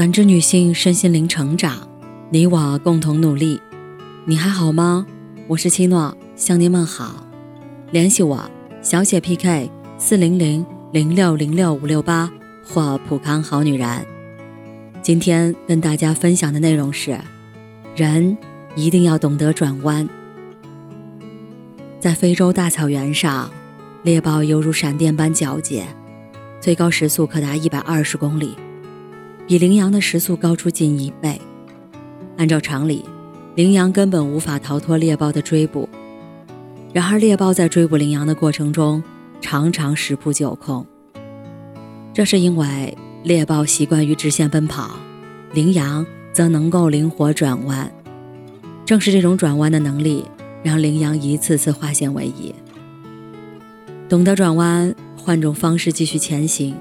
感知女性身心灵成长，你我共同努力。你还好吗？我是七诺，向您问好。联系我，小写 PK 四零零零六零六五六八或普康好女人。今天跟大家分享的内容是：人一定要懂得转弯。在非洲大草原上，猎豹犹如闪电般矫捷，最高时速可达一百二十公里。比羚羊的时速高出近一倍。按照常理，羚羊根本无法逃脱猎豹的追捕。然而，猎豹在追捕羚羊的过程中，常常十扑九空。这是因为猎豹习惯于直线奔跑，羚羊则能够灵活转弯。正是这种转弯的能力，让羚羊一次次化险为夷。懂得转弯，换种方式继续前行，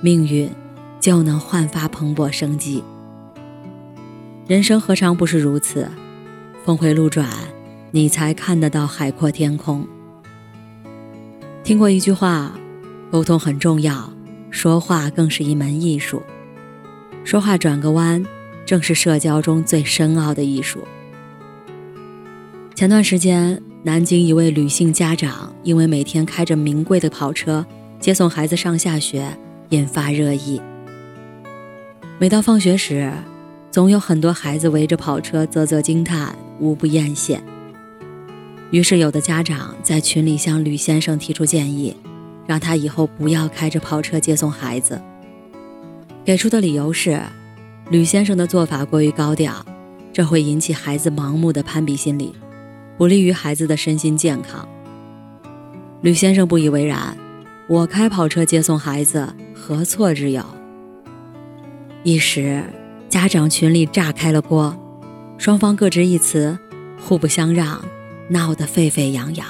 命运。就能焕发蓬勃生机。人生何尝不是如此？峰回路转，你才看得到海阔天空。听过一句话：沟通很重要，说话更是一门艺术。说话转个弯，正是社交中最深奥的艺术。前段时间，南京一位女性家长因为每天开着名贵的跑车接送孩子上下学，引发热议。每到放学时，总有很多孩子围着跑车啧啧惊叹，无不艳羡。于是，有的家长在群里向吕先生提出建议，让他以后不要开着跑车接送孩子。给出的理由是，吕先生的做法过于高调，这会引起孩子盲目的攀比心理，不利于孩子的身心健康。吕先生不以为然：“我开跑车接送孩子，何错之有？”一时，家长群里炸开了锅，双方各执一词，互不相让，闹得沸沸扬扬。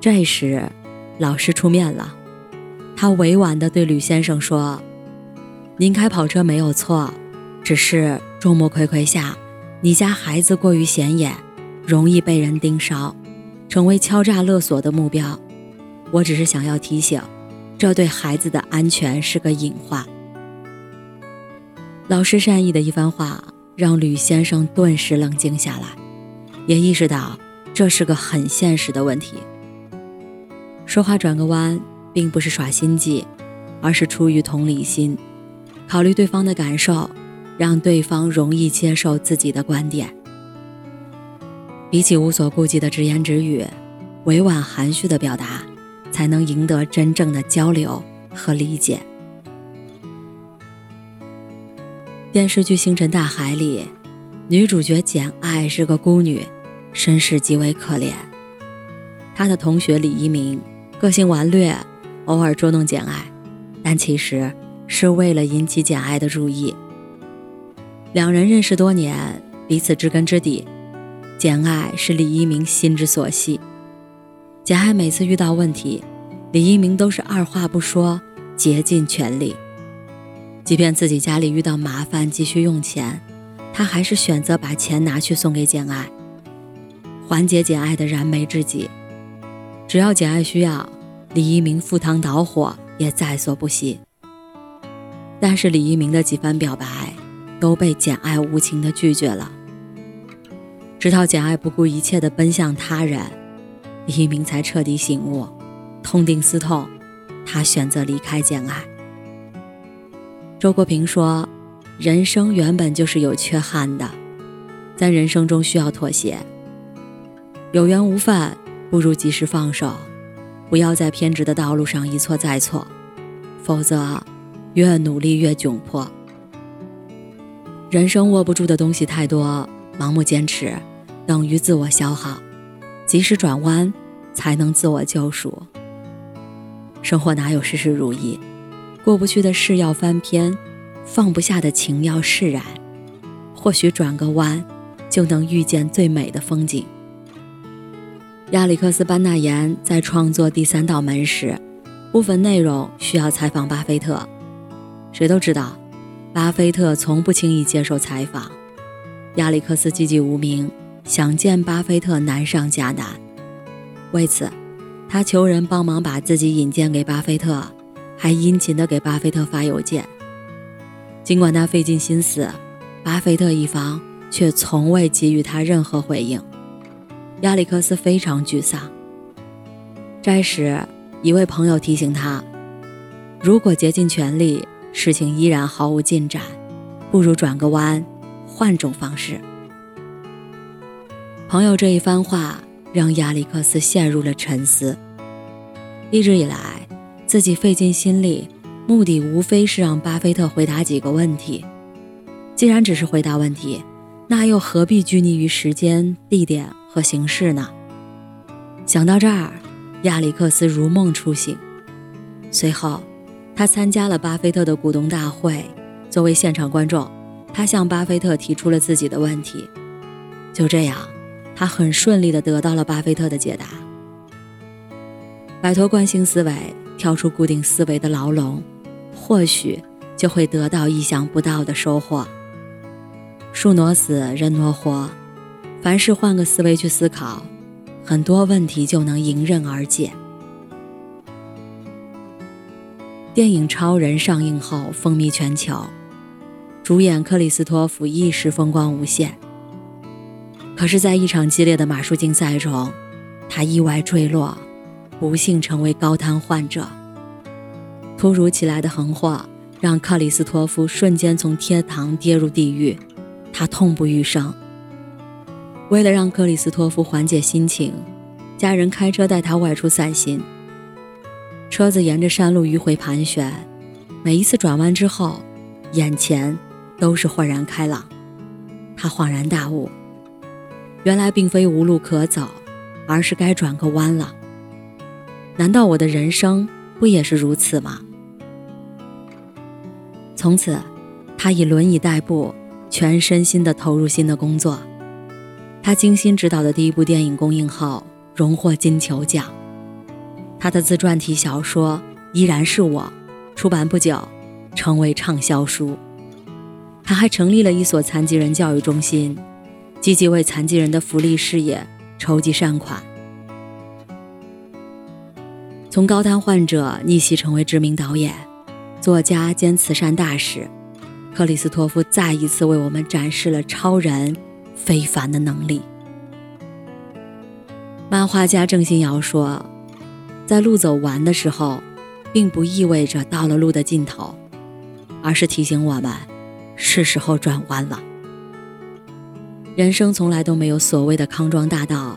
这时，老师出面了，他委婉地对吕先生说：“您开跑车没有错，只是众目睽睽下，你家孩子过于显眼，容易被人盯梢，成为敲诈勒索的目标。我只是想要提醒，这对孩子的安全是个隐患。”老师善意的一番话，让吕先生顿时冷静下来，也意识到这是个很现实的问题。说话转个弯，并不是耍心计，而是出于同理心，考虑对方的感受，让对方容易接受自己的观点。比起无所顾忌的直言直语，委婉含蓄的表达，才能赢得真正的交流和理解。电视剧《星辰大海》里，女主角简爱是个孤女，身世极为可怜。她的同学李一鸣个性顽劣，偶尔捉弄简爱，但其实是为了引起简爱的注意。两人认识多年，彼此知根知底。简爱是李一鸣心之所系。简爱每次遇到问题，李一鸣都是二话不说，竭尽全力。即便自己家里遇到麻烦，急需用钱，他还是选择把钱拿去送给简爱，缓解简爱的燃眉之急。只要简爱需要，李一鸣赴汤蹈火也在所不惜。但是李一鸣的几番表白都被简爱无情的拒绝了。直到简爱不顾一切的奔向他人，李一鸣才彻底醒悟，痛定思痛，他选择离开简爱。周国平说：“人生原本就是有缺憾的，在人生中需要妥协。有缘无分，不如及时放手，不要在偏执的道路上一错再错，否则越努力越窘迫。人生握不住的东西太多，盲目坚持等于自我消耗，及时转弯才能自我救赎。生活哪有事事如意？”过不去的事要翻篇，放不下的情要释然。或许转个弯，就能遇见最美的风景。亚历克斯·班纳言在创作《第三道门》时，部分内容需要采访巴菲特。谁都知道，巴菲特从不轻易接受采访。亚历克斯寂寂无名，想见巴菲特难上加难。为此，他求人帮忙把自己引荐给巴菲特。还殷勤地给巴菲特发邮件。尽管他费尽心思，巴菲特一方却从未给予他任何回应。亚历克斯非常沮丧。这时，一位朋友提醒他：“如果竭尽全力，事情依然毫无进展，不如转个弯，换种方式。”朋友这一番话让亚历克斯陷入了沉思。一直以来，自己费尽心力，目的无非是让巴菲特回答几个问题。既然只是回答问题，那又何必拘泥于时间、地点和形式呢？想到这儿，亚历克斯如梦初醒。随后，他参加了巴菲特的股东大会，作为现场观众，他向巴菲特提出了自己的问题。就这样。他很顺利地得到了巴菲特的解答。摆脱惯性思维，跳出固定思维的牢笼，或许就会得到意想不到的收获。树挪死，人挪活，凡事换个思维去思考，很多问题就能迎刃而解。电影《超人》上映后风靡全球，主演克里斯托弗一时风光无限。可是，在一场激烈的马术竞赛中，他意外坠落，不幸成为高瘫患者。突如其来的横祸让克里斯托夫瞬间从天堂跌入地狱，他痛不欲生。为了让克里斯托夫缓解心情，家人开车带他外出散心。车子沿着山路迂回盘旋，每一次转弯之后，眼前都是豁然开朗。他恍然大悟。原来并非无路可走，而是该转个弯了。难道我的人生不也是如此吗？从此，他以轮椅代步，全身心地投入新的工作。他精心指导的第一部电影公映后，荣获金球奖。他的自传体小说《依然是我》出版不久，成为畅销书。他还成立了一所残疾人教育中心。积极为残疾人的福利事业筹集善款。从高瘫患者逆袭成为知名导演、作家兼慈善大使，克里斯托夫再一次为我们展示了超人非凡的能力。漫画家郑欣瑶说：“在路走完的时候，并不意味着到了路的尽头，而是提醒我们，是时候转弯了。”人生从来都没有所谓的康庄大道，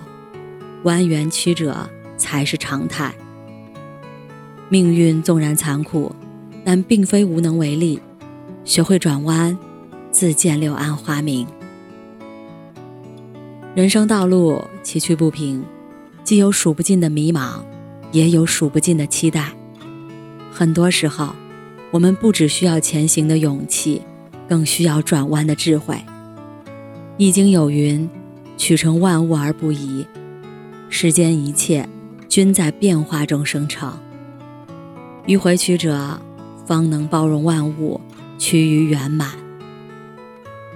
蜿蜒曲折才是常态。命运纵然残酷，但并非无能为力。学会转弯，自见柳暗花明。人生道路崎岖不平，既有数不尽的迷茫，也有数不尽的期待。很多时候，我们不只需要前行的勇气，更需要转弯的智慧。易经有云：“取成万物而不移。”世间一切均在变化中生成。迂回曲折，方能包容万物，趋于圆满。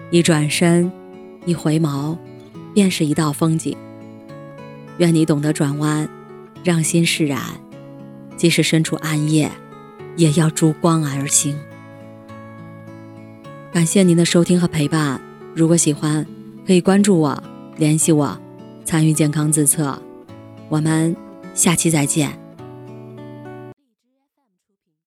一转身，一回眸，便是一道风景。愿你懂得转弯，让心释然，即使身处暗夜，也要逐光而行。感谢您的收听和陪伴。如果喜欢，可以关注我，联系我，参与健康自测。我们下期再见。